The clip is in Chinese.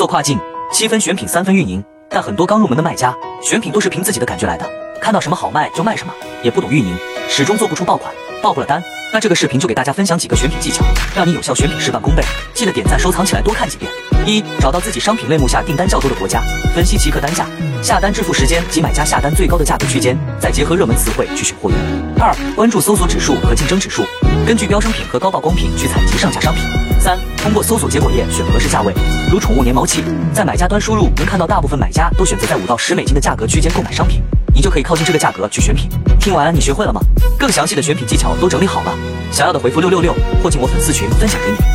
做跨境，七分选品，三分运营。但很多刚入门的卖家，选品都是凭自己的感觉来的，看到什么好卖就卖什么，也不懂运营，始终做不出爆款，爆不了单。那这个视频就给大家分享几个选品技巧，让你有效选品事半功倍。记得点赞收藏起来，多看几遍。一、找到自己商品类目下订单较多的国家，分析其客单价、下单支付时间及买家下单最高的价格区间，再结合热门词汇去选货源。二、关注搜索指数和竞争指数，根据标生品和高曝光品去采集上架商品。三、通过搜索结果页选合适价位，如宠物粘毛器，在买家端输入能看到大部分买家都选择在五到十美金的价格区间购买商品，你就可以靠近这个价格去选品。听完你学会了吗？更详细的选品技巧都整理好了，想要的回复六六六，或进我粉丝群分享给你。